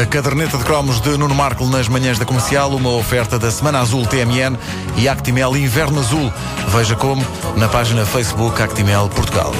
A caderneta de cromos de Nuno Marco nas manhãs da comercial, uma oferta da Semana Azul TMN e Actimel Inverno Azul. Veja como na página Facebook Actimel Portugal.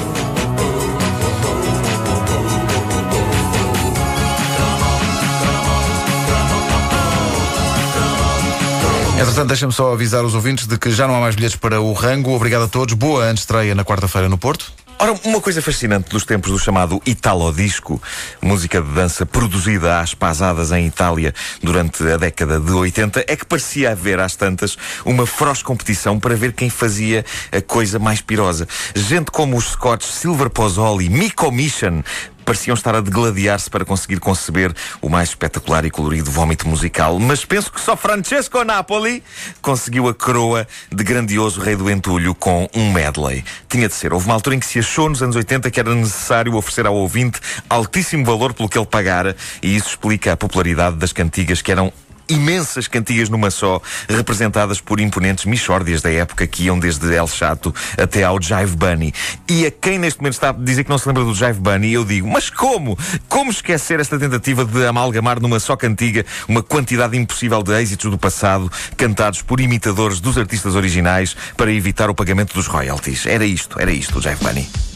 Entretanto, deixa-me só avisar os ouvintes de que já não há mais bilhetes para o Rango. Obrigado a todos. Boa antestreia na quarta-feira no Porto. Ora, uma coisa fascinante dos tempos do chamado Italo Disco, música de dança produzida às pasadas em Itália durante a década de 80, é que parecia haver às tantas uma feroz competição para ver quem fazia a coisa mais pirosa. Gente como os Scots Silver Pozzoli, Miko Mission, pareciam estar a degladiar-se para conseguir conceber o mais espetacular e colorido vómito musical. Mas penso que só Francesco Napoli conseguiu a coroa de grandioso rei do entulho com um medley. Tinha de ser. Houve uma altura em que se achou nos anos 80 que era necessário oferecer ao ouvinte altíssimo valor pelo que ele pagara, e isso explica a popularidade das cantigas que eram imensas cantigas numa só, representadas por imponentes michórdias da época que iam desde El Chato até ao Jive Bunny. E a quem neste momento está a dizer que não se lembra do Jive Bunny, eu digo, mas como? Como esquecer esta tentativa de amalgamar numa só cantiga uma quantidade impossível de êxitos do passado, cantados por imitadores dos artistas originais para evitar o pagamento dos royalties? Era isto, era isto, o Jive Bunny.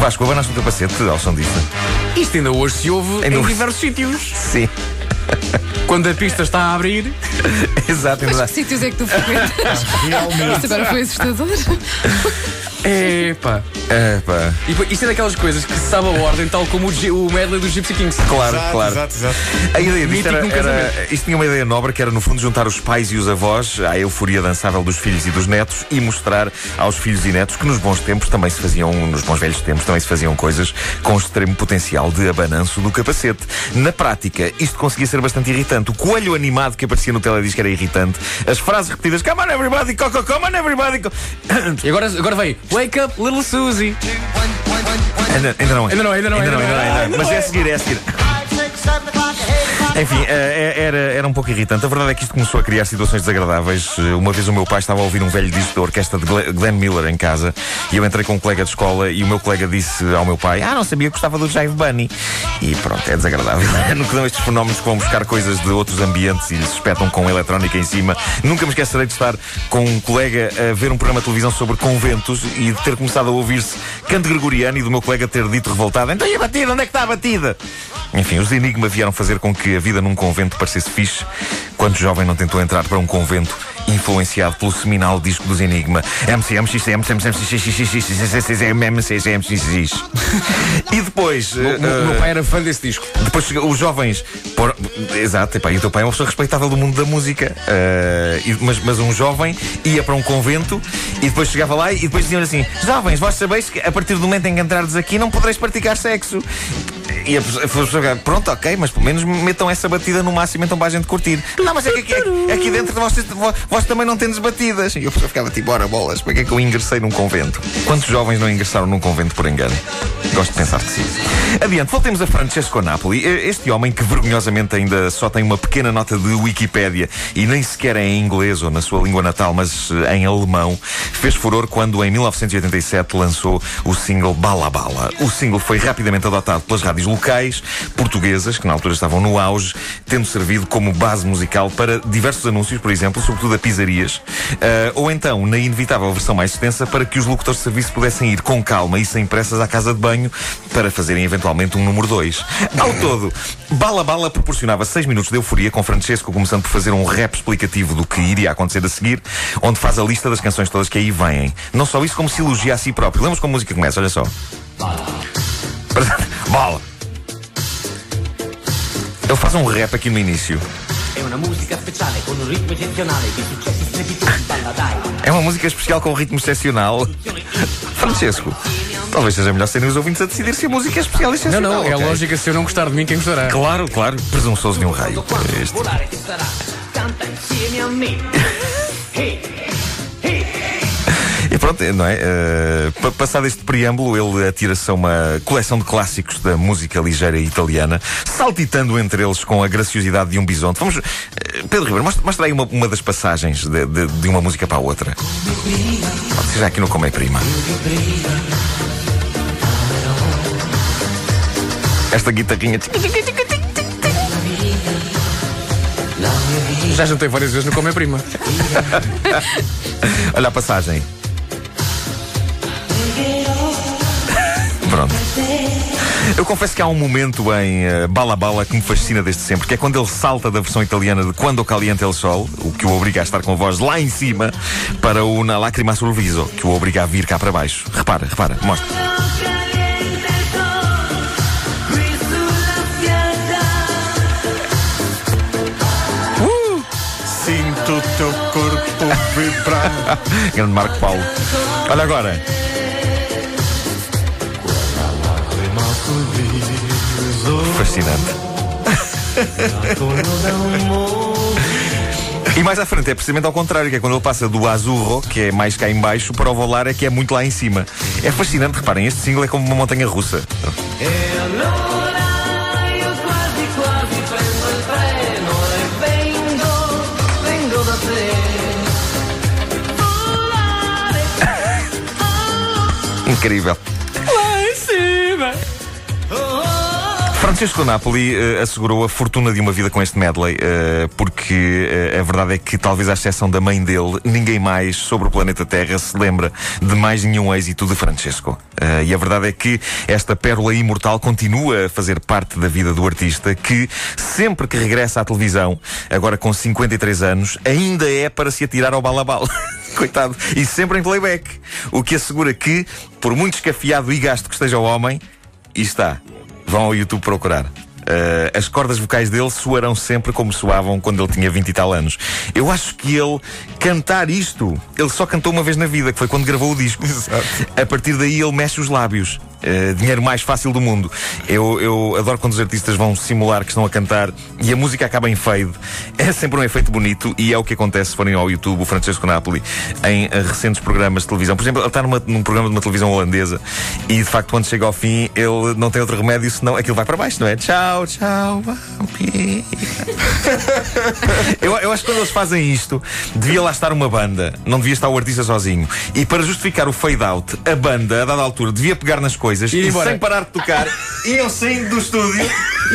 Vasco, abanaste o teu capacete ao som disto? Isto ainda hoje se ouve Ainda em hoje- diversos sítios. Sim. Quando a pista está a abrir, Exato, ainda dá. Que sítios é que tu frequentas? Isto agora foi assustador. Epá. Epá. E isto é daquelas coisas que se sabe a ordem, tal como o, G- o medley dos Gypsy Kings. Claro, claro. Exato, exato. A ideia disto era, era- isto tinha uma ideia nobre que era no fundo juntar os pais e os avós à euforia dançável dos filhos e dos netos e mostrar aos filhos e netos que nos bons tempos também se faziam, nos bons velhos tempos também se faziam coisas com extremo potencial de abananço do capacete. Na prática, isto conseguia ser bastante irritante. O coelho animado que aparecia no teledisco era irritante. As frases repetidas, come on everybody, co, co, come on everybody. co-" E agora, agora vem Wake up, little Susie. Ainda, ainda não é. Ainda não, ainda não, ainda não. ainda não. Mas é a seguir, é a seguir. Enfim, eh, era, era um pouco irritante. A verdade é que isto começou a criar situações desagradáveis. Eh, Uma vez o meu pai estava a ouvir um velho disco da orquestra de Gle- Glenn Miller em casa e eu entrei com um colega de escola e o meu colega disse ao meu pai: Ah, não sabia que gostava do Jive Bunny. E pronto, é desagradável. No que dão estes fenómenos que vão buscar coisas de outros ambientes e se espetam com eletrónica em cima. Nunca me esquecerei de estar com um colega a ver um programa de televisão sobre conventos e de ter começado a ouvir-se canto gregoriano e do meu colega ter dito revoltado: Então e a batida? Onde é que está a batida? Enfim, os Enigma vieram fazer com que a vida num convento parecesse fixe. Quanto jovem não tentou entrar para um convento influenciado pelo seminal disco dos Enigma E depois O, meu pai era fã desse disco. depois os jovens. exato, e o teu pai é uma pessoa respeitável do mundo da música. eh, e- mas, um jovem ia para um convento e depois chegava lá e depois diziam assim: Jovens, vós sabeis que a partir do momento em que aqui não podereis praticar sexo. E a pessoa, pronto, ok, mas pelo menos metam essa batida no máximo então para a gente curtir. Não, mas é que aqui, aqui- aqui dentro vocês, vo- vós também não tendes batidas. E a pessoa ficava tipo, ora bolas, para que é que eu ingressei num convento? Quantos jovens não ingressaram num convento por engano? Gosto de pensar que sim. Adiante, voltemos a Francesco Napoli. Eh, Este homem que vergonhosamente ainda só tem uma pequena nota de Wikipédia e nem sequer é em inglês ou na sua língua natal, mas eh, em alemão, fez furor quando em 1987 lançou o single Bala Bala. O single foi rapidamente adotado pelas rádios locais portuguesas, que na altura estavam no auge, tendo servido como base musical para diversos anúncios, por exemplo, sobretudo a pizzarias, eh, ou então, na inevitável versão mais extensa, para que os locutores de serviço pudessem ir com calma e sem pressas à casa de banho para fazerem eventualmente um número 2. Ao todo, Bala Bala proporcionava 6 minutos de euforia, com Francesco começando por fazer um rap explicativo do que iria acontecer a seguir, onde faz a lista das canções todas que aí vêm. Não só isso, como se elogia a si próprio. Lembras como a música começa? Olha só. Bala! Ele faz um rap aqui no início. É uma música especial com um ritmo excepcional. Francesco, talvez seja melhor serem os ouvintes a decidir se a música é especial ou Não, excepcional. não, é ok? lógica, se eu não gostar de mim, quem gostará? Claro, claro. Presunçoso de um raio. Este. pronto, não é? Uh, pa- passado este preâmbulo, ele atira-se a uma coleção de clássicos da música ligeira italiana, saltitando entre eles com a graciosidade de um bisonte. Vamos, uh, Pedro Ribeiro, mostra, mostra aí uma, uma das passagens de, de- de uma música para a outra. Pode ser já aqui no Come Prima. Esta guitarrinha. Já jantei várias vezes no Come Prima. Olha a passagem. Eu confesso que há um momento em eh, Bala Bala que me fascina desde sempre, que é quando ele salta da versão italiana de Quando Caliente el Sol, o que o obriga a estar com a voz lá em cima, para o Na Lacrima sul Viso, que o obriga a vir cá para baixo. Repara, repara, mostra. Sinto o teu corpo vibrar. Grande Marco Paulo. Olha agora. Fascinante. E mais à frente é precisamente ao contrário, que é quando ele passa do azurro, que é mais cá em baixo, para o volar, é que é muito lá em cima. É fascinante, reparem, este single é como uma montanha russa. Incrível. Francesco Napoli eh, assegurou a fortuna de uma vida com este medley, eh, porque eh, a verdade é que, talvez à exceção da mãe dele, ninguém mais sobre o planeta Terra se lembra de mais nenhum êxito de Francesco. E a verdade é que esta pérola imortal continua a fazer parte da vida do artista, que sempre que regressa à televisão, agora com 53 anos, ainda é para se atirar ao balabal. Coitado. E sempre em playback. O que assegura que, por muito escafiado e gasto que esteja o homem, e está. Vão ao YouTube procurar. Uh, as cordas vocais dele soarão sempre como soavam quando ele tinha 20 e tal anos. Eu acho que ele cantar isto, ele só cantou uma vez na vida, que foi quando gravou o disco. A partir daí ele mexe os lábios. Uh, dinheiro mais fácil do mundo. Eu, eu adoro quando os artistas vão simular que estão a cantar e a música acaba em fade. É sempre um efeito bonito e é o que acontece se forem ao YouTube, o Francesco Napoli, em uh, recentes programas de televisão. Por exemplo, ele está numa, num programa de uma televisão holandesa e de facto, quando chega ao fim, ele não tem outro remédio senão aquilo vai para baixo, não é? Tchau, tchau, vampiro. eu, eu acho que quando eles fazem isto, devia lá estar uma banda, não devia estar o artista sozinho. E para justificar o fade out, a banda, a dada altura, devia pegar nas coisas E e, sem parar de tocar, iam saindo do estúdio,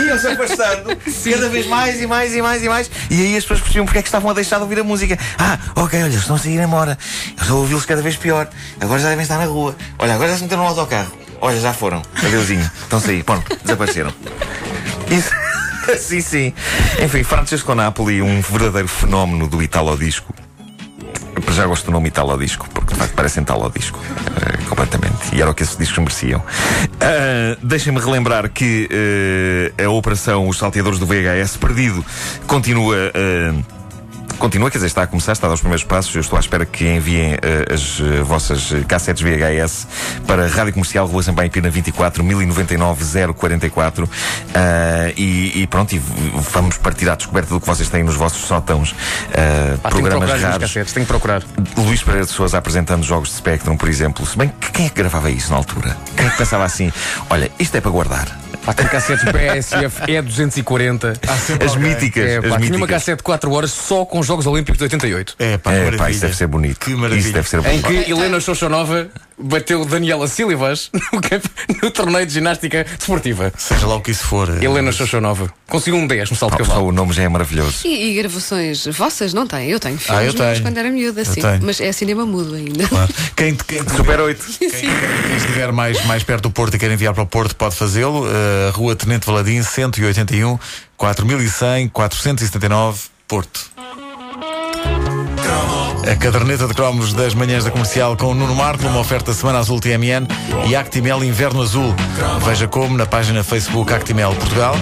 iam se afastando, cada vez mais e mais e mais e mais. E aí as pessoas percebiam porque é que estavam a deixar de ouvir a música. Ah, ok, olha, estão a sair embora. Eu estou a ouvi-los cada vez pior. Agora já devem estar na rua. Olha, agora já se meteram no autocarro. Olha, já foram. Adeusinho. Estão a sair. Pronto, desapareceram. Isso. sim, sim. Enfim, Francesco Napoli, um verdadeiro fenómeno do Italo Disco. Eu já gosto do nome Italo Disco, porque de facto parecem Italo Disco. eh, completamente. E era o que esses discos mereciam. Ah, Deixem-me relembrar que eh, a operação Os Salteadores do VHS Perdido continua. eh, Continua, quer dizer, está a começar, está a dar os primeiros passos. Eu estou à espera que enviem eh, as eh, vossas eh, cassetes VHS para a Rádio Comercial Rua Sampaio Pina 24 1099 044 Ah, e, e pronto, e vamos partir à descoberta do que vocês têm nos vossos sótãos. ah, tenho que programas as minhas raros. cassetes, tenho que procurar. Luís Pereira de Souza apresentando jogos de Spectrum, por exemplo. Se bem que quem é que gravava isso na altura? Quem é que pensava assim? Olha, isto é para guardar. Pá, tenho cassetes BSF E240. As míticas. É, as pá, tinha uma míticas. cassete de 4 horas só com Jogos Olímpicos de 88. É, pá, É, maravilha. pá, isso deve ser bonito. Que maravilha. Isso deve ser Em bonito. que Helena Xoxonova bateu Daniela Silvas no, no torneio de ginástica desportiva. Seja lá o que isso for. eh, Helena Xoxonova. Conseguiu um 10 no salto de só cavalo. o nome já é maravilhoso. E, e gravações vossas não têm? Eu tenho filmes, Ah, eu mas tenho. quando era miúda, sim. Mas é cinema mudo ainda. claro. Quem, quem, Super 8. quem, quem estiver mais, mais perto do Porto e quer enviar para o Porto pode fazê-lo. Eh, Rua Tenente Valadim, 181 4100 479 Porto. A caderneta de cromos das manhãs da comercial com o Nuno Marco, uma oferta Semana Azul TMN e Actimel Inverno Azul. Veja como na página Facebook Actimel Portugal.